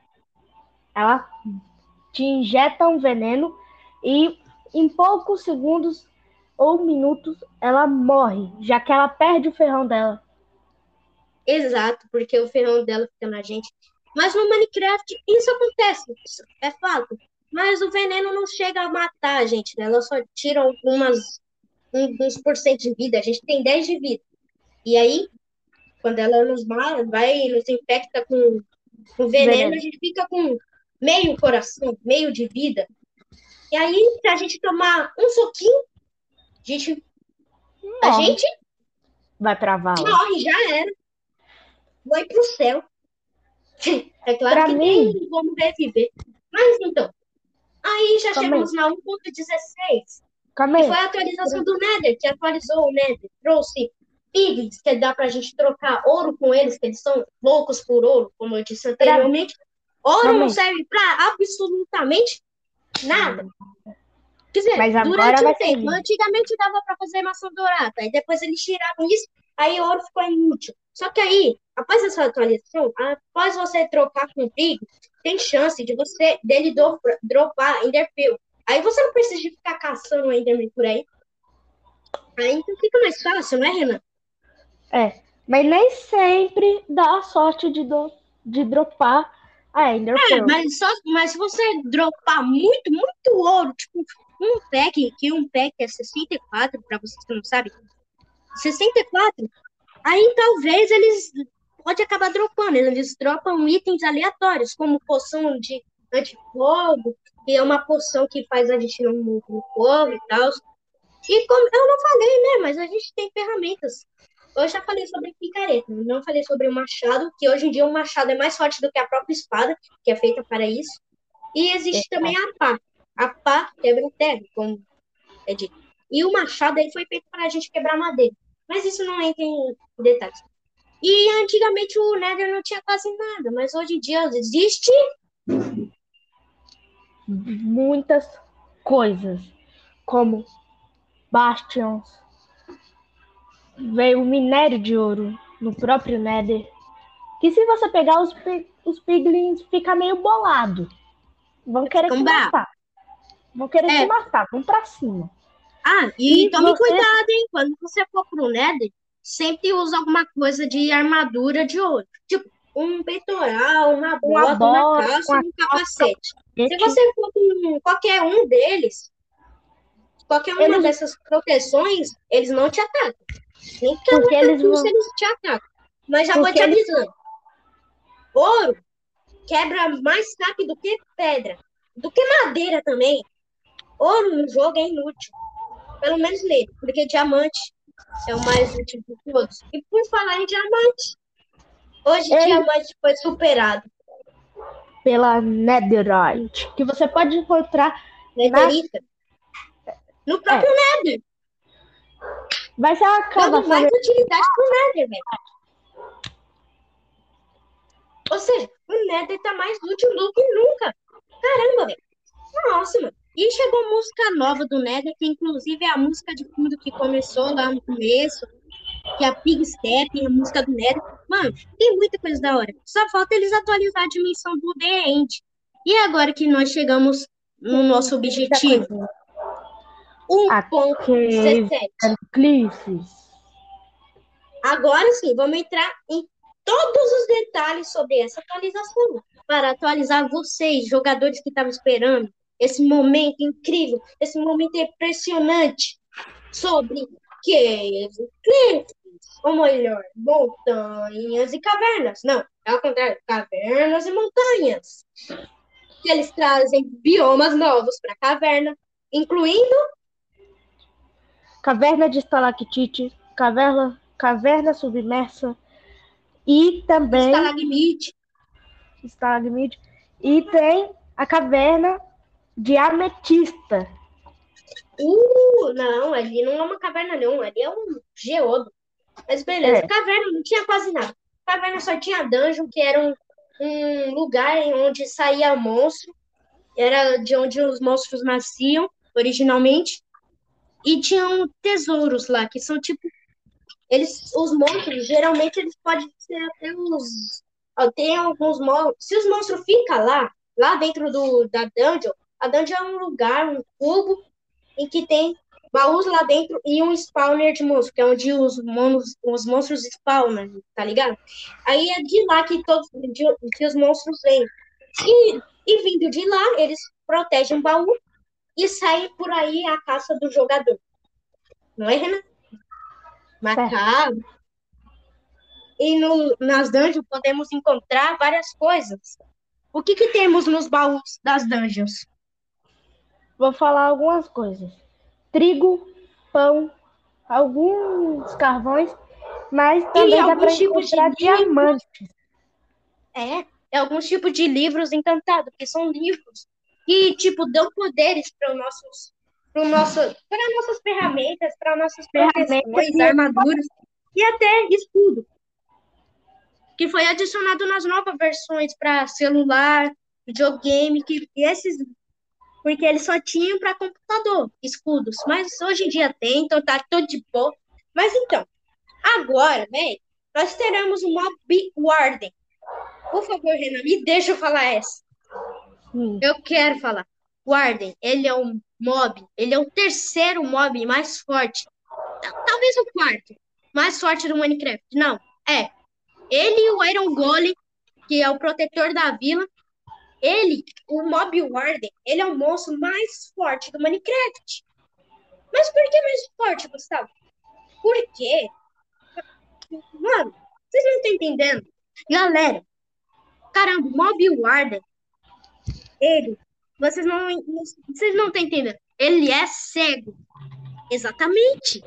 Ela te injeta um veneno e em poucos segundos ou minutos ela morre, já que ela perde o ferrão dela. Exato, porque o ferrão dela fica na gente. Mas no Minecraft isso acontece, é fato. Mas o veneno não chega a matar a gente, né? Ela só tira algumas uns por cento de vida, a gente tem 10 de vida. E aí, quando ela nos mata, vai nos infecta com, com veneno, veneno, a gente fica com meio coração, meio de vida. E aí, se a gente tomar um soquinho, a gente A gente vai pra vala. Morre, já era. Vai pro céu. É claro pra que mim... tem como reviver. Mas então, aí já Calma chegamos aí. na 1.16. Que foi a atualização do Nether, que atualizou o Nether. Trouxe piglins, que dá pra gente trocar ouro com eles, que eles são loucos por ouro, como eu disse anteriormente. Ouro Calma não serve pra absolutamente nada. Quer dizer, Mas durante um tempo, antigamente dava para fazer maçã dourada, aí depois eles tiraram isso, aí o ouro ficou inútil. Só que aí, após essa atualização, após você trocar com o trigo, tem chance de você dele do, dropar Enderpearl. Aí você não precisa de ficar caçando o Enderman por aí. Aí então fica mais fácil, não é, Renan? É, mas nem sempre dá a sorte de, do, de dropar a Enderpearl. É, mas, só, mas se você dropar muito, muito ouro, tipo um pack, que um pack é 64, para vocês que não sabem, 64, aí talvez eles pode acabar dropando, eles dropam itens aleatórios, como poção de antifogo, que é uma poção que faz a gente não no fogo e tal. E como eu não falei, né, mas a gente tem ferramentas. Eu já falei sobre picareta, não falei sobre o machado, que hoje em dia o machado é mais forte do que a própria espada, que é feita para isso. E existe é. também a pá, a pá quebra terra, como é dito. E o machado aí foi feito para a gente quebrar madeira. Mas isso não entra em detalhes. E antigamente o Nether não tinha quase nada, mas hoje em dia existe muitas coisas, como bastions. Veio o minério de ouro no próprio Nether. Que se você pegar os, os piglins, fica meio bolado. Vão querer te matar. Vão querer é. te matar, vão pra cima. Ah, e, e tome você... cuidado, hein? Quando você for pro Nether, sempre usa alguma coisa de armadura de ouro. Tipo, um peitoral, uma bota, uma, bota, uma calça, uma um capacete. Se você for com qualquer um deles, qualquer uma eles... dessas proteções, eles não te atacam. Nem que Porque eles, vão... eles te atacam. Mas já Porque vou te avisando. Eles... Ouro quebra mais rápido que pedra. Do que madeira também. Ouro no jogo é inútil. Pelo menos nele. Porque diamante é o mais útil de todos. E por falar em diamante, hoje diamante foi superado. Pela Netherite, que você pode encontrar Netherita. Na... no próprio é. Nether. Vai ser uma casa. mais utilidade pro Nether, velho. Ou seja, o Nether tá mais útil do que nunca. Caramba, velho. Nossa, mano. E chegou música nova do Nether, que inclusive é a música de fundo que começou lá no começo, que é a Pig Step, a música do Nether. Mano, tem muita coisa da hora. Só falta eles atualizar a dimensão do The End. E agora que nós chegamos no nosso objetivo? 1.17. Agora sim, vamos entrar em todos os detalhes sobre essa atualização. Para atualizar vocês, jogadores que estavam esperando, esse momento incrível, esse momento impressionante sobre caves, cliffs, ou melhor, montanhas e cavernas. Não, é ao contrário, cavernas e montanhas. Eles trazem biomas novos para a caverna, incluindo caverna de estalactite, caverna, caverna submersa e também estalagmite. Estalagmite. E tem a caverna de ametista. Uh, não, ali não é uma caverna, não. Ali é um geodo. Mas beleza, é. caverna não tinha quase nada. Caverna só tinha dungeon, que era um, um lugar onde saía monstro. Era de onde os monstros nasciam originalmente. E tinham tesouros lá, que são tipo. Eles, os monstros, geralmente, eles podem ser até. Ó, tem alguns monstros. Se os monstros ficam lá, lá dentro do, da dungeon, a dungeon é um lugar, um cubo, em que tem baús lá dentro e um spawner de monstros, que é onde os, monos, os monstros spawnam, tá ligado? Aí é de lá que todos de, que os monstros vêm. E, e vindo de lá, eles protegem o baú e saem por aí a caça do jogador. Não é, Renan? Macabro. E no, nas dungeons podemos encontrar várias coisas. O que, que temos nos baús das dungeons? Vou falar algumas coisas. Trigo, pão, alguns carvões, mas também e dá para encontrar diamantes. É, é alguns tipos de livros encantados, que são livros que, tipo, dão poderes para nossos para nosso, para nossas ferramentas, para nossas proteções, armaduras e até escudo, que foi adicionado nas novas versões para celular, videogame, que esses porque eles só tinham para computador, escudos, mas hoje em dia tem, então tá tudo de boa. Mas então, agora, né, nós teremos o Mob Warden. Por favor, Renan, me deixa eu falar essa. Hum. Eu quero falar. Warden, ele é um mob, ele é o terceiro mob mais forte. Talvez o quarto mais forte do Minecraft. Não, é. Ele e o Iron Golem, que é o protetor da vila, ele, o Mob Warden, ele é o monstro mais forte do Minecraft. Mas por que mais forte, Gustavo? Porque, mano, vocês não estão entendendo? Galera, caramba, Mob Warden, ele, vocês não, vocês não estão entendendo. Ele é cego. Exatamente.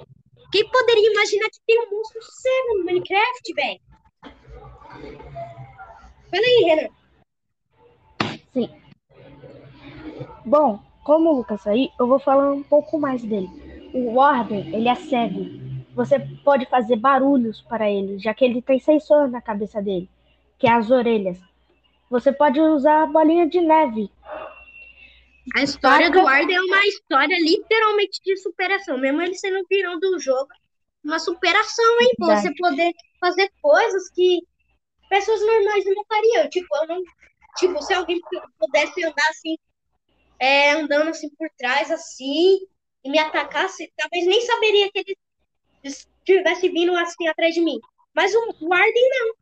Quem poderia imaginar que tem um monstro cego no Minecraft, velho? Fala aí, Renan. Sim. Bom, como o Lucas aí, eu vou falar um pouco mais dele. O Warden, ele é cego. Você pode fazer barulhos para ele, já que ele tem sensor na cabeça dele, que é as orelhas. Você pode usar a bolinha de neve. A história do Warden é uma história literalmente de superação, mesmo ele sendo virão do jogo. Uma superação, hein? Você poder fazer coisas que pessoas normais não fariam. Tipo, não Tipo, se alguém pudesse andar assim, é, andando assim por trás, assim, e me atacasse, talvez nem saberia que ele estivesse vindo assim atrás de mim. Mas o Warden não.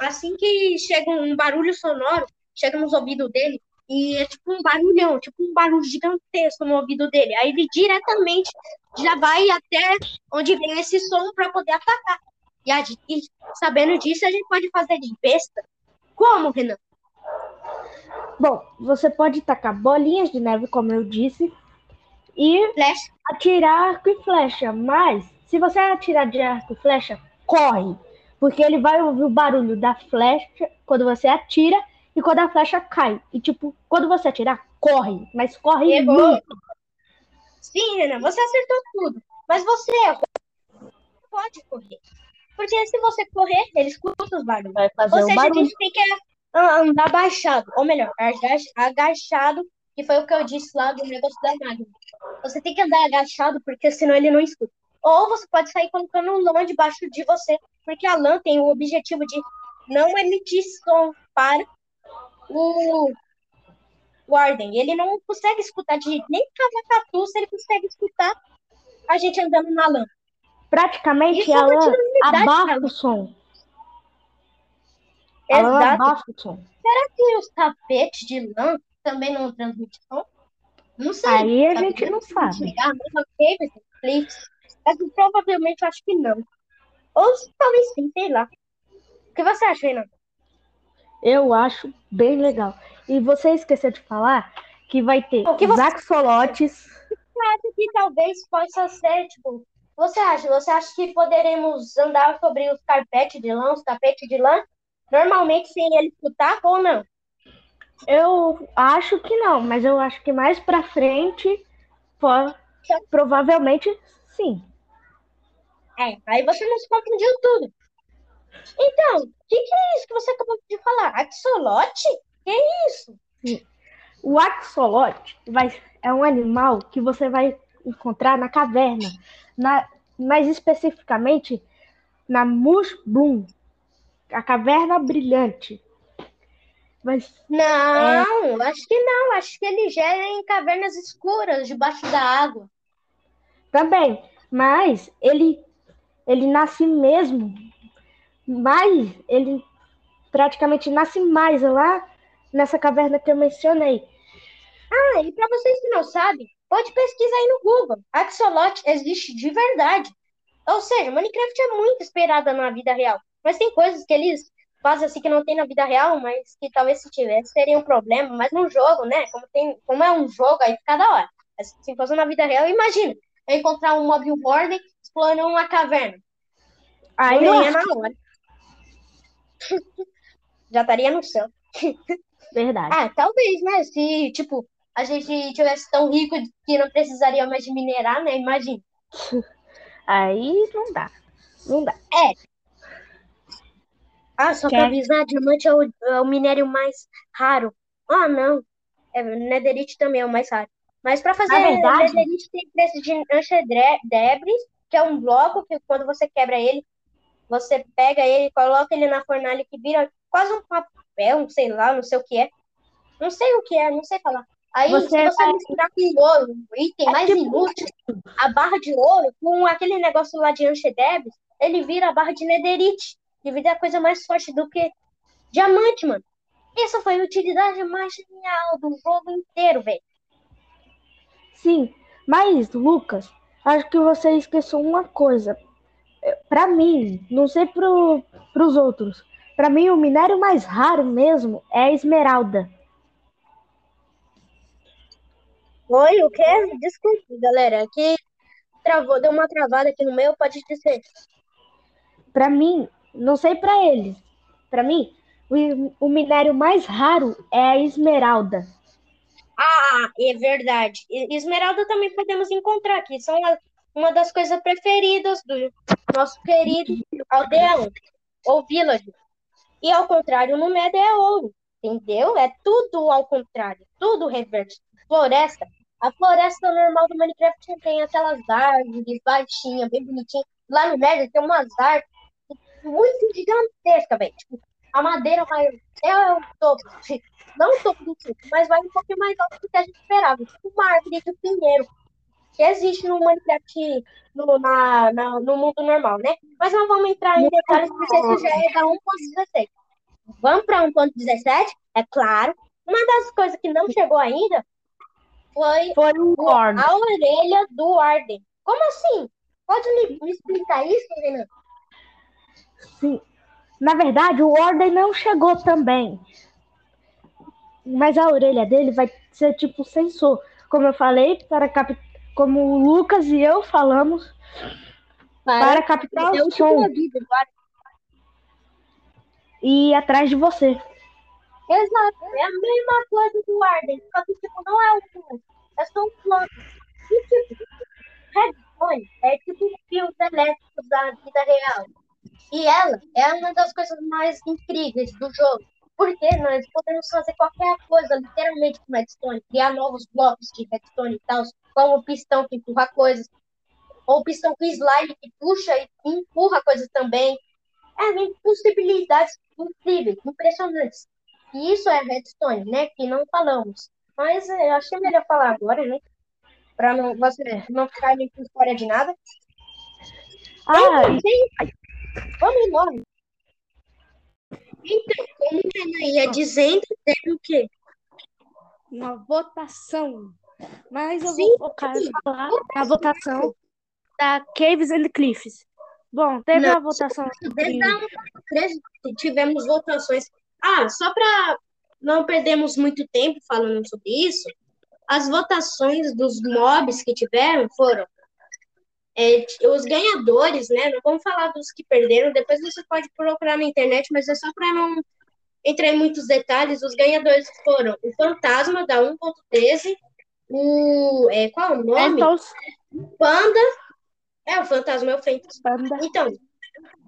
Assim que chega um barulho sonoro, chega nos ouvidos dele, e é tipo um barulhão, tipo um barulho gigantesco no ouvido dele. Aí ele diretamente já vai até onde vem esse som para poder atacar. E, a, e sabendo disso, a gente pode fazer de besta. Como, Renan? Bom, você pode tacar bolinhas de neve, como eu disse, e flecha. atirar arco e flecha. Mas, se você atirar de arco e flecha, corre. Porque ele vai ouvir o barulho da flecha quando você atira e quando a flecha cai. E, tipo, quando você atirar, corre. Mas corre errou. muito. Sim, Renan, você acertou tudo. Mas você errou. Pode correr. Porque se você correr, ele escuta os barulhos. Vai fazer Ou seja, barulho. a gente tem que andar abaixado, ou melhor, agachado, que foi o que eu disse lá do negócio da máquina. Você tem que andar agachado, porque senão ele não escuta. Ou você pode sair colocando lã debaixo de você, porque a lã tem o objetivo de não emitir som para o Warden. Ele não consegue escutar de jeito nem cavacatu se ele consegue escutar a gente andando na lã. Praticamente a lã abafa o som. Exato. Será que os tapetes de lã também não transmitem som? Não sei. Aí a gente não sabe. Mas provavelmente eu acho que não. Ou talvez sim, sei lá. O que você acha, Renan? Eu acho bem legal. E você esqueceu de falar que vai ter o que você... axolotes. Você acha que talvez possa ser, tipo, você acha? Você acha que poderemos andar sobre os carpetes de lã, os tapetes de lã? normalmente sem ele escutar ou não? Eu acho que não, mas eu acho que mais pra frente, pode, provavelmente sim. É, aí você não se confundiu tudo. Então, o que, que, é isso que você acabou de falar? Axolote? Que é isso? O axolote vai, é um animal que você vai encontrar na caverna, na, mais especificamente na Mush Bloom, a Caverna Brilhante. Mas, não, é... acho que não. Acho que ele gera em cavernas escuras, debaixo da água. Também, mas ele, ele nasce mesmo. Mas ele praticamente nasce mais lá nessa caverna que eu mencionei. Ah, e para vocês que não sabem, pode pesquisar aí no Google. Axolotl existe de verdade. Ou seja, Minecraft é muito esperada na vida real. Mas tem coisas que eles fazem assim que não tem na vida real, mas que talvez se tivesse seria um problema. Mas no jogo, né? Como, tem, como é um jogo, aí fica da hora. Mas se fosse na vida real, imagina. Eu encontrar um mob warden explorando uma caverna. Aí eu ia na hora. Já estaria no céu. Verdade. Ah, talvez, né? Se, tipo, a gente tivesse tão rico que não precisaria mais de minerar, né? Imagina. Aí não dá. Não dá. É. Ah, só pra avisar, diamante é o, é o minério mais raro. Ah, não. É, netherite também é o mais raro. Mas para fazer verdade... netherite tem que precisar de anchedebris, que é um bloco que quando você quebra ele, você pega ele, coloca ele na fornalha que vira quase um papel, sei lá, não sei o que é. Não sei o que é, não sei falar. Aí, você se você misturar com ouro, item é mais tipo... inútil, a barra de ouro, com aquele negócio lá de Anchedebs, ele vira a barra de Netherite. E vira a coisa mais forte do que diamante, mano. Essa foi a utilidade mais genial do jogo inteiro, velho. Sim, mas, Lucas, acho que você esqueceu uma coisa. Para mim, não sei para os outros, para mim o minério mais raro mesmo é a esmeralda. Oi, o quê? Desculpe, galera. Aqui travou, deu uma travada aqui no meio, pode dizer. Para mim, não sei para eles. Para mim, o, o minério mais raro é a esmeralda. Ah, é verdade. Esmeralda também podemos encontrar aqui. São uma, das coisas preferidas do nosso querido aldeão ou village. E ao contrário, no Nether é ouro. Entendeu? É tudo ao contrário. Tudo reverso floresta. A floresta normal do Minecraft tem aquelas árvores baixinhas, bem bonitinhas. Lá no Nether tem umas árvores muito gigantescas, velho. Tipo, a madeira vai é o topo, não o topo do tipo, mas vai um pouquinho mais alto do que a gente esperava. Tipo uma árvore de pinheiro que existe no Minecraft no, na, na, no mundo normal, né? Mas não vamos entrar em detalhes porque isso já é da 1.16. Vamos para 1.17, é claro. Uma das coisas que não chegou ainda foi, foi um a orelha do Arden. Como assim? Pode me, me explicar isso, Renan? Sim. Na verdade, o Warden não chegou também. Mas a orelha dele vai ser tipo sensor. Como eu falei, para cap... como o Lucas e eu falamos, para, para captar o som. E ir atrás de você. Exato, é a mesma coisa do Arden, só que tipo, não é o fundo, é só um plano. E tipo, Redstone é tipo fios elétricos da vida real. E ela é uma das coisas mais incríveis do jogo. Porque nós podemos fazer qualquer coisa, literalmente, com redstone, criar novos blocos de redstone e tal, como o pistão que empurra coisas, ou o pistão com slime que puxa e empurra coisas também. É, possibilidades incríveis, impressionantes. E isso é redstone, né? Que não falamos. Mas é, eu achei melhor falar agora, né? Para não, você não ficar nem com fora de nada. Ah, tem, vamos embora. Então, como a ia dizendo, teve o quê? Uma votação. Mas eu Sim, vou focar falar na votação da Caves and Cliffs. Bom, teve não, a votação. De... Tivemos votações ah, só para não perdermos muito tempo falando sobre isso, as votações dos mobs que tiveram foram é, os ganhadores, né? Não vamos falar dos que perderam, depois você pode procurar na internet, mas é só para não entrar em muitos detalhes. Os ganhadores foram o Fantasma da 1.13, o. É, qual é o nome? O Panda. É, o Fantasma é o Fantasma. Então,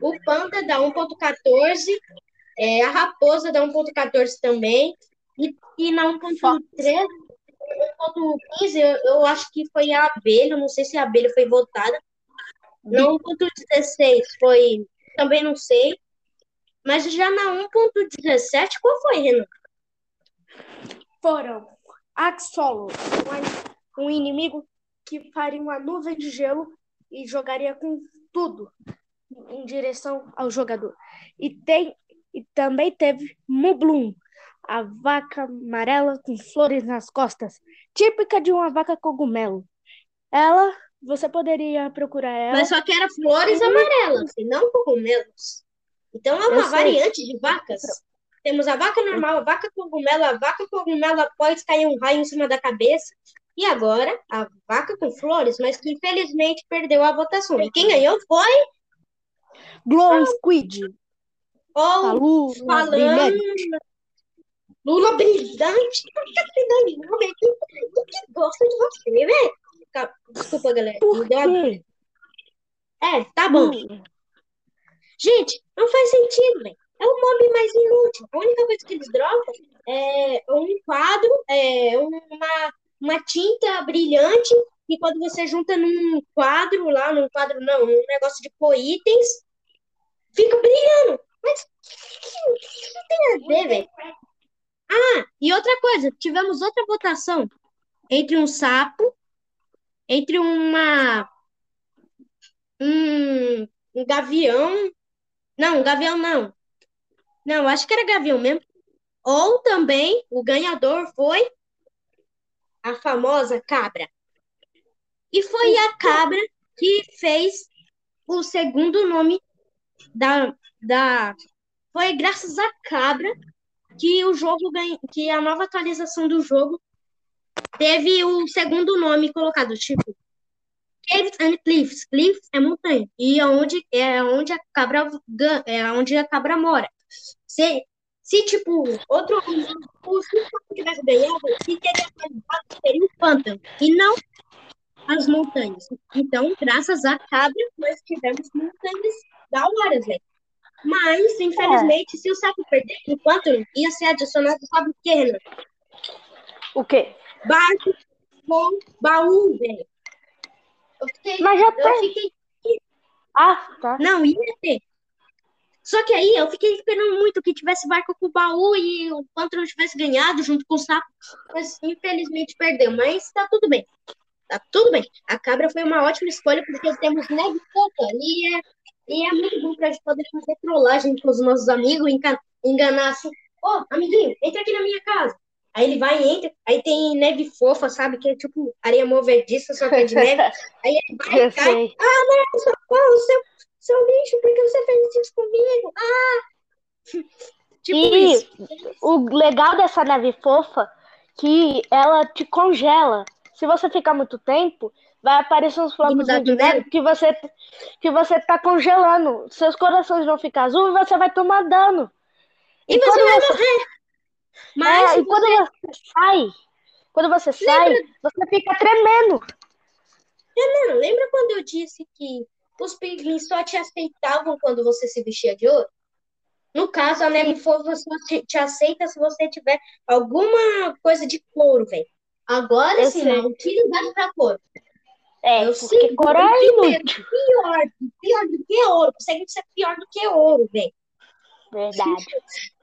o Panda da 1.14 é, a Raposa dá 1.14 também. E, e na 1.13, 1.15, eu, eu acho que foi a abelha, não sei se a abelha foi votada. Na 1.16 foi, também não sei. Mas já na 1.17, qual foi, Renan? Foram Axolo, um inimigo que faria uma nuvem de gelo e jogaria com tudo em direção ao jogador. E tem e também teve Mublum, a vaca amarela com flores nas costas, típica de uma vaca cogumelo. Ela, você poderia procurar ela. Mas só que era flores amarelas e não cogumelos. Então é uma variante de vacas. Temos a vaca normal, a vaca cogumelo, a vaca cogumelo após cair um raio em cima da cabeça. E agora, a vaca com flores, mas que infelizmente perdeu a votação. E quem ganhou foi. Glow Squid. Ou Lula falando. Brilhante. Lula brilhante. O que gosta de você, velho? Desculpa, galera. Por quê? É, tá bom. Gente, não faz sentido, velho. É o mob mais inútil. A única coisa que eles dropam é um quadro, é uma, uma tinta brilhante, e quando você junta num quadro lá, num quadro não, num negócio de pôr itens, fica brilhando. Mas o que isso tem a ver, velho? Ah, e outra coisa, tivemos outra votação entre um sapo, entre uma um, um gavião. Não, um gavião não. Não, acho que era gavião mesmo. Ou também o ganhador foi a famosa cabra. E foi a cabra que fez o segundo nome da, da. Foi graças à cabra que o jogo ganha, que a nova atualização do jogo teve o segundo nome colocado, tipo Caves and Cliffs. Cliffs é montanha. E é onde é onde a cabra é onde a cabra mora. Se, se tipo, outro o tivesse ganhado, seria o pântano e não as montanhas. Então, graças à cabra, nós tivemos montanhas da hora, velho. Mas, infelizmente, se o sapo perder o pântano, ia ser adicionado, sabe o que, Renan? O quê? Barco com baú, velho. Eu fiquei, Mas já eu tem. fiquei Ah, tá. Não, ia ter. Só que aí eu fiquei esperando muito que tivesse barco com baú e o pântano tivesse ganhado junto com o sapo, mas infelizmente perdeu. Mas tá tudo bem. Tá tudo bem. A cabra foi uma ótima escolha porque temos e é, e é muito bom pra gente poder fazer trollagem com os nossos amigos, enganar assim. Ô, amiguinho, entra aqui na minha casa. Aí ele vai e entra, aí tem neve fofa, sabe? Que é tipo areia movediça, só que é de neve. Aí ele vai Eu e cai. sei. Ah, não, socorro, seu, seu lixo, por que você fez isso comigo? Ah! Tipo E isso. o legal dessa neve fofa que ela te congela. Se você ficar muito tempo, vai aparecer uns flocos de neve que você que você tá congelando. Seus corações vão ficar azul e você vai tomar dano. E você vai morrer. Mas É, e quando você... você sai, quando você sai, você fica tremendo. Mano, lembra quando eu disse que os pinguins só te aceitavam quando você se vestia de ouro? No caso, a neve fofa só te, te aceita se você tiver alguma coisa de couro, velho. Agora Eu sim, sei. não utilidade pra couro. É, Eu porque sei, cor é inútil. Pior, pior do que ouro. Consegue ser pior do que ouro, velho. Verdade.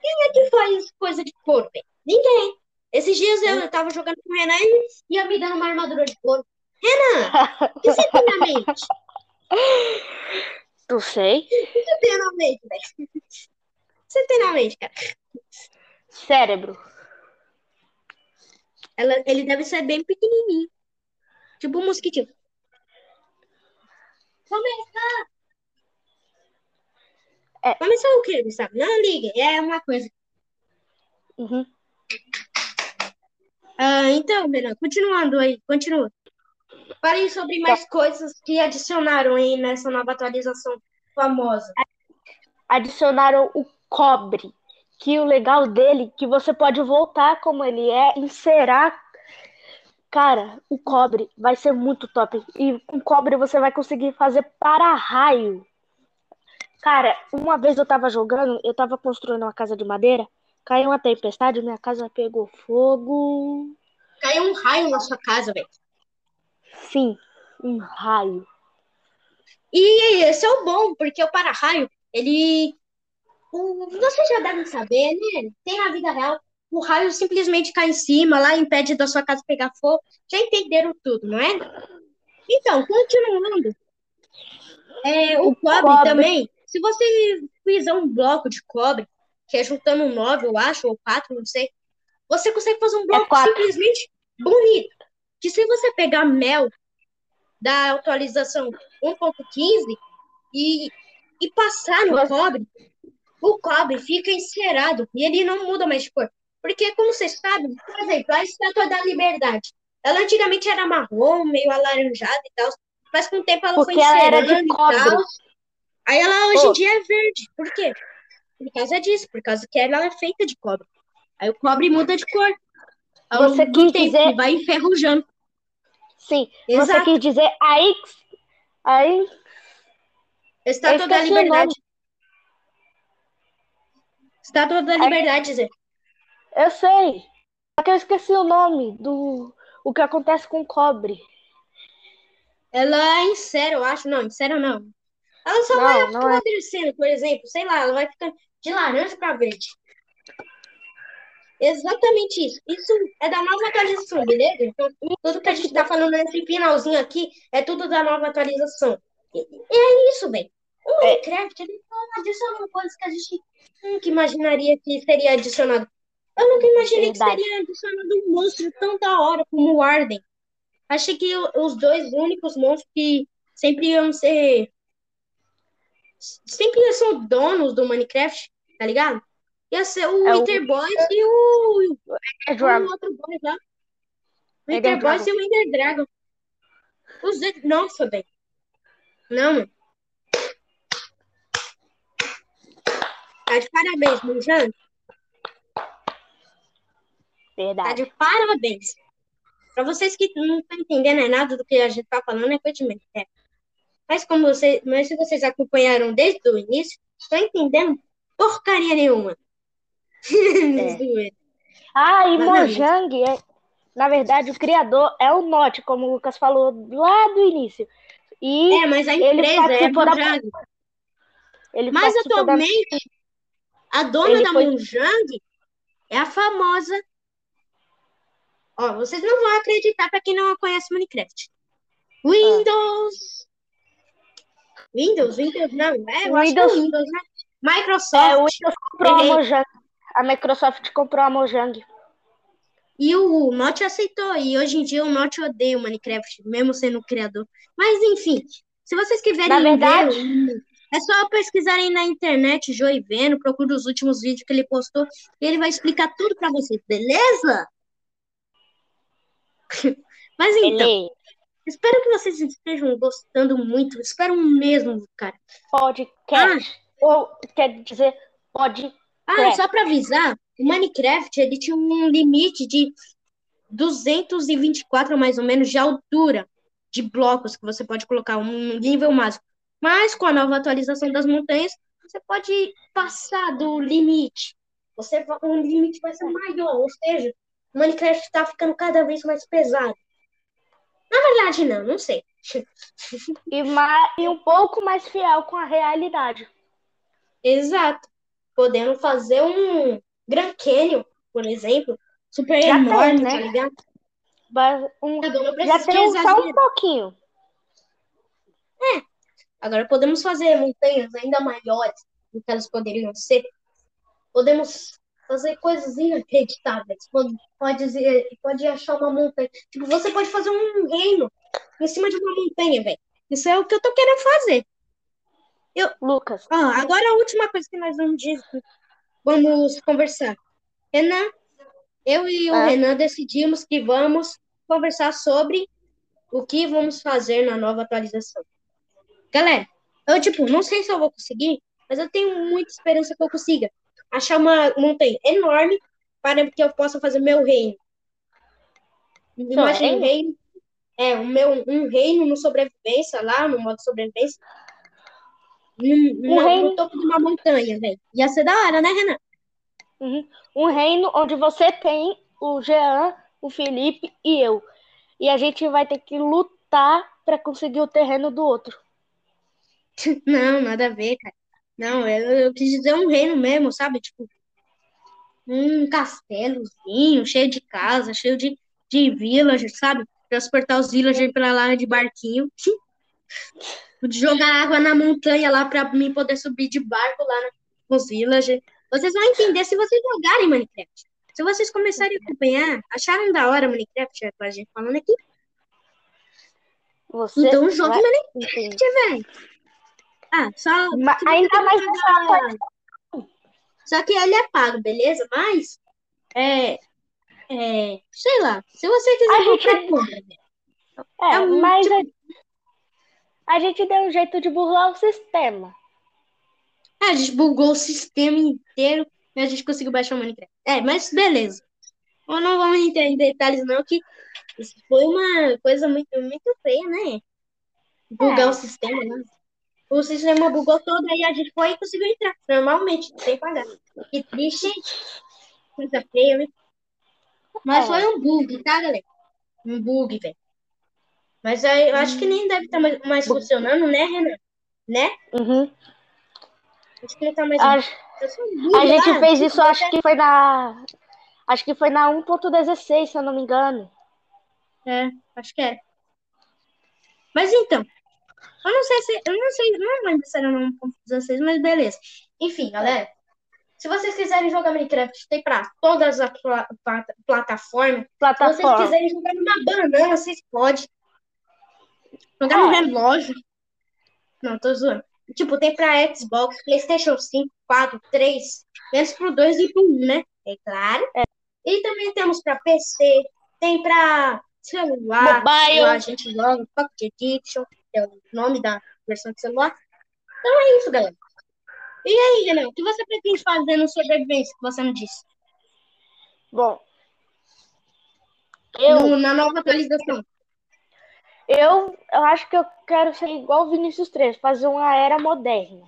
Quem é que faz coisa de couro, velho? Ninguém. Esses dias eu tava jogando com o Renan e ia me dando uma armadura de couro. Renan, o que você tem na mente? Não sei. O que você tem na mente, velho? O que você tem na mente, cara? Cérebro. Ela, ele deve ser bem pequenininho. Tipo um mosquitinho. Começar. É. Começar o quê, Gustavo? Não liga, é uma coisa. Uhum. Ah, então, Renan, continuando aí, continua. Falei sobre mais coisas que adicionaram aí nessa nova atualização famosa. Adicionaram o cobre. Que o legal dele é que você pode voltar como ele é, encerar. Cara, o cobre vai ser muito top. E com cobre você vai conseguir fazer para-raio. Cara, uma vez eu tava jogando, eu tava construindo uma casa de madeira, caiu uma tempestade, minha casa pegou fogo. Caiu um raio na sua casa, velho. Sim, um raio. E esse é o bom, porque o para-raio, ele. Vocês já devem saber, né? Tem na vida real. O raio simplesmente cai em cima, lá impede da sua casa pegar fogo. Já entenderam tudo, não é? Então, continuando. É, o, cobre, cobre. também. Se você fizer um bloco de cobre, que é juntando nove, eu acho, ou quatro, não sei, você consegue fazer um bloco quatro. simplesmente bonito. Que se você pegar mel da atualização 1.15 e, e passar no cobre, o cobre fica encerado e ele não muda mais de cor. Porque, como vocês sabem, por exemplo, a Estátua da Liberdade. Ela antigamente era marrom, meio alaranjada e tal. Mas com o tempo ela Porque foi ela era de e cobre. tal. Aí ela hoje em dia é verde. Por quê? Por causa disso, por causa que ela é feita de cobre. Aí o cobre muda de cor. Ao Você quis tempo, dizer- vai enferrujando. Sim, você Exato. quis dizer a X. Aí, Estátua da. Liberdade. Estátua da Liberdade, Zé. Eu sei. Só que eu esqueci o nome do o que acontece com o cobre. Ela é sério, eu acho. Não, sério não. Ela só vai Não, não é. apodrecendo, por exemplo. Sei lá, ela vai ficando de laranja para verde. Exatamente isso. Isso é da nova atualização, beleza? Então, tudo que a gente tá falando nesse finalzinho aqui é tudo da nova atualização. E, é isso, velho. O Minecraft, ele tá adicionando coisas que a gente nunca imaginaria que seria adicionado. Eu nunca imaginei Verdade. que seria adicionado um monstro tão da hora como o Arden. Achei que o- os dois únicos monstros que sempre iam ser. Sempre iam ser os donos do Minecraft, tá ligado? Ia ser o É o- Wither Boys e o, É o outro boy lá. O Ender Wither Boys Dragon. e o Ender Dragon. Os. Nossa, velho. Não, mano. Tá de parabéns, Mujano. Tá Verdade. de parabéns. Pra vocês que não estão entendendo é nada do que a gente tá falando, é coisa de Minecraft. Mas como vocês, mas se vocês acompanharam desde o início, estão entendendo porcaria nenhuma. Zoeira. Ah, e. Mojang, é, na verdade, o criador é o Note, como o Lucas falou lá do início. E é, mas a ele empresa é participou da- Mojang. ele Mas participou da- atualmente, a dona Ele da foi- Mojang é a famosa. Ó, vocês não vão acreditar para quem não conhece Minecraft. Windows. Windows, Windows, não, é, eu acho que é Windows- Windows, né? É, Microsoft. o Windows comprou a. Mojang. A Microsoft comprou a Mojang. E o Notch aceitou. E hoje em dia o Notch odeia o Minecraft, mesmo sendo o criador. Mas enfim, se vocês quiserem Na verdade- ver, é só pesquisarem na internet Joey Veno, procura os últimos vídeos que ele postou e ele vai explicar tudo pra vocês, beleza? Mas então, Ele espero que vocês estejam gostando muito. Espero mesmo, cara. podcast. Ou quer dizer, pode. Ah, só pra avisar, o Minecraft ele tinha um limite de 224 mais ou menos de altura de blocos que você pode colocar um nível máximo. Mas com a nova atualização das montanhas, você pode passar do limite. Você o limite vai ser maior, ou seja, o Minecraft está ficando cada vez mais pesado. Na verdade, não, não sei. E, ma- e um pouco mais fiel com a realidade. Exato. Podendo fazer um Grand Canyon, por exemplo, super Já tem, enorme, né? tá ligado? Mas um- Tá já tem só um pouquinho. Agora podemos fazer montanhas ainda maiores do que elas poderiam ser. Podemos fazer coisas inacreditáveis. Pode, pode, pode achar uma montanha. Tipo, você pode fazer um reino em cima de uma montanha, velho. Isso é o que eu tô querendo fazer. Lucas, Ó, agora a última coisa que nós vamos dizer, vamos conversar. Renan, eu e o Ah. Renan decidimos que vamos conversar sobre o que vamos fazer na nova atualização. Galera, eu, tipo, não sei se eu vou conseguir, mas eu tenho muita esperança que eu consiga achar uma montanha enorme para que eu possa fazer meu reino. Imagina um reino? reino, é, o meu, um reino no sobrevivência lá, no modo sobrevivência, no, no- no reino- topo de uma montanha, velho. Ia ser da hora, né, Renan? uhum, um reino onde você tem o Jean, o Felipe e eu. E a gente vai ter que lutar para conseguir o terreno do outro. Não, nada a ver, cara. Não, eu, eu quis dizer um reino mesmo, sabe? Tipo, um castelozinho, cheio de casa, cheio de, de villagers, sabe? Transportar os villagers pra lá de barquinho. De jogar água na montanha lá pra mim poder subir de barco lá na- nos villagers. Vocês vão entender se vocês jogarem Minecraft. Se vocês começarem a acompanhar, acharam da hora Minecraft, é com a gente falando aqui? Você Então jogue vai Minecraft, velho. Ah, só. Ma- Ainda mais pagar- nessa. Só que ele é pago, beleza? Mas é, É, sei lá. Se você quiser A gente-. É, É um mas tipo- a, a gente deu um jeito de burlar o sistema. É, a gente bugou o sistema inteiro e a gente conseguiu baixar o Minecraft. É, mas beleza. Não vamos entrar em detalhes, não, que isso foi uma coisa muito, muito feia, né? Bugar É. o sistema, né? O sistema bugou todo, aí a gente foi e conseguiu entrar. Normalmente, sem pagar. Que triste? Coisa feia, né? Mas É. foi um bug, tá, galera? Um bug, velho. Mas aí, eu acho que nem deve estar mais, mais funcionando, né, Renan? Né? Uhum. Acho que não tá mais. A, Foi só um bug a gente lá, fez isso, acho que foi na. Acho que foi na 1.16, se eu não me engano. É, acho que é. Mas então, eu não sei se. Eu não sei, não lembro se era no 1.16, mas beleza. Enfim, galera. Se vocês quiserem jogar Minecraft, tem pra todas as pla- pla- plataformas. Se vocês Plataforma. quiserem jogar numa banana, vocês podem. Jogar no É. relógio. Não, tô zoando. Tipo, tem pra Xbox, PlayStation 5, 4, 3, menos pro 2 e pro 1, né? É claro. E também temos pra PC, tem pra celular. Mobile. a gente joga Pocket Edition, que é o nome da versão de celular. Então é isso, galera. E aí, Renan, o que você pretende fazer no sobrevivência que você não disse? Bom. Eu, No- na nova atualização. eu, eu acho que eu quero ser igual o Vinícius 3, fazer uma era moderna.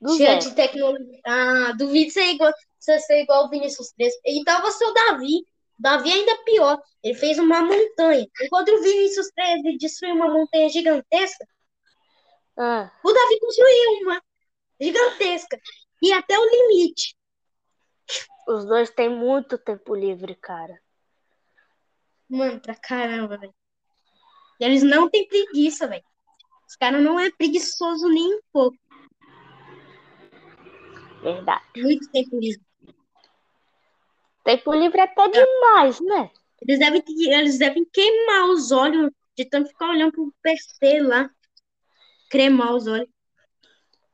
Do Cheia de tecnologia. Ah, duvido ser igual, ser igual o Vinícius 3. Então você é o Davi. Davi ainda pior. Ele fez uma montanha. Enquanto o Vinícius 3 ele destruiu uma montanha gigantesca, Ah, o Davi construiu uma gigantesca. E até o limite. os dois têm muito tempo livre, cara. Mano, pra caramba, velho. Eles não têm preguiça, velho. Os caras não é preguiçoso nem um pouco. Verdade. Muito tempo livre. Tempo livre é até demais, né? Eles devem, eles devem queimar os olhos de tanto ficar olhando pro PC lá. Cremar os olhos.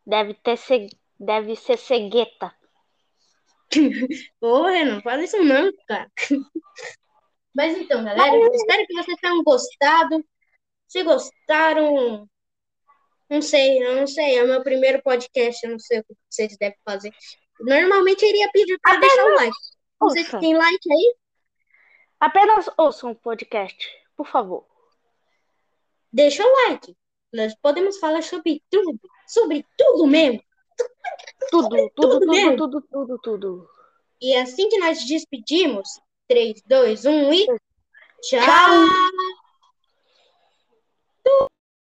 Deve ter ce... deve ser cegueta. Ô, Renan, fala isso não, cara. Mas então, galera, eu espero que vocês tenham gostado. Se gostaram, não sei, eu não sei, é o meu primeiro podcast, eu não sei o que vocês devem fazer. Normalmente eu iria pedir para deixar o like. Se Ouça. tem like aí. Apenas ouçam o podcast, por favor. Deixa o like. Nós podemos falar sobre tudo, sobre tudo mesmo. Tudo, tudo, tudo tudo, mesmo. tudo, tudo, tudo. E assim que nós despedimos, 3, 2, 1 e tchau! Tchau.